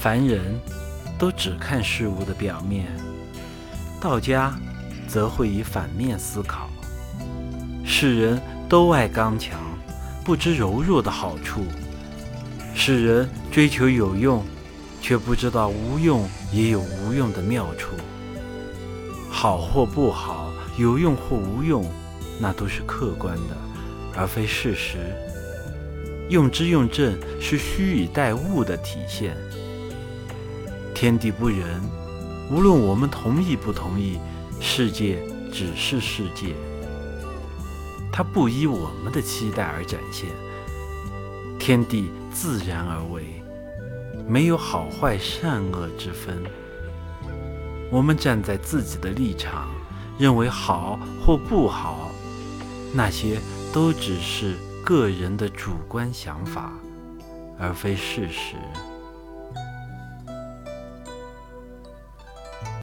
凡人都只看事物的表面，道家则会以反面思考。世人都爱刚强，不知柔弱的好处；世人追求有用，却不知道无用也有无用的妙处。好或不好，有用或无用，那都是客观的，而非事实。用之用正是虚以待物的体现。天地不仁，无论我们同意不同意，世界只是世界，它不依我们的期待而展现。天地自然而为，没有好坏善恶之分。我们站在自己的立场，认为好或不好，那些都只是。个人的主观想法，而非事实。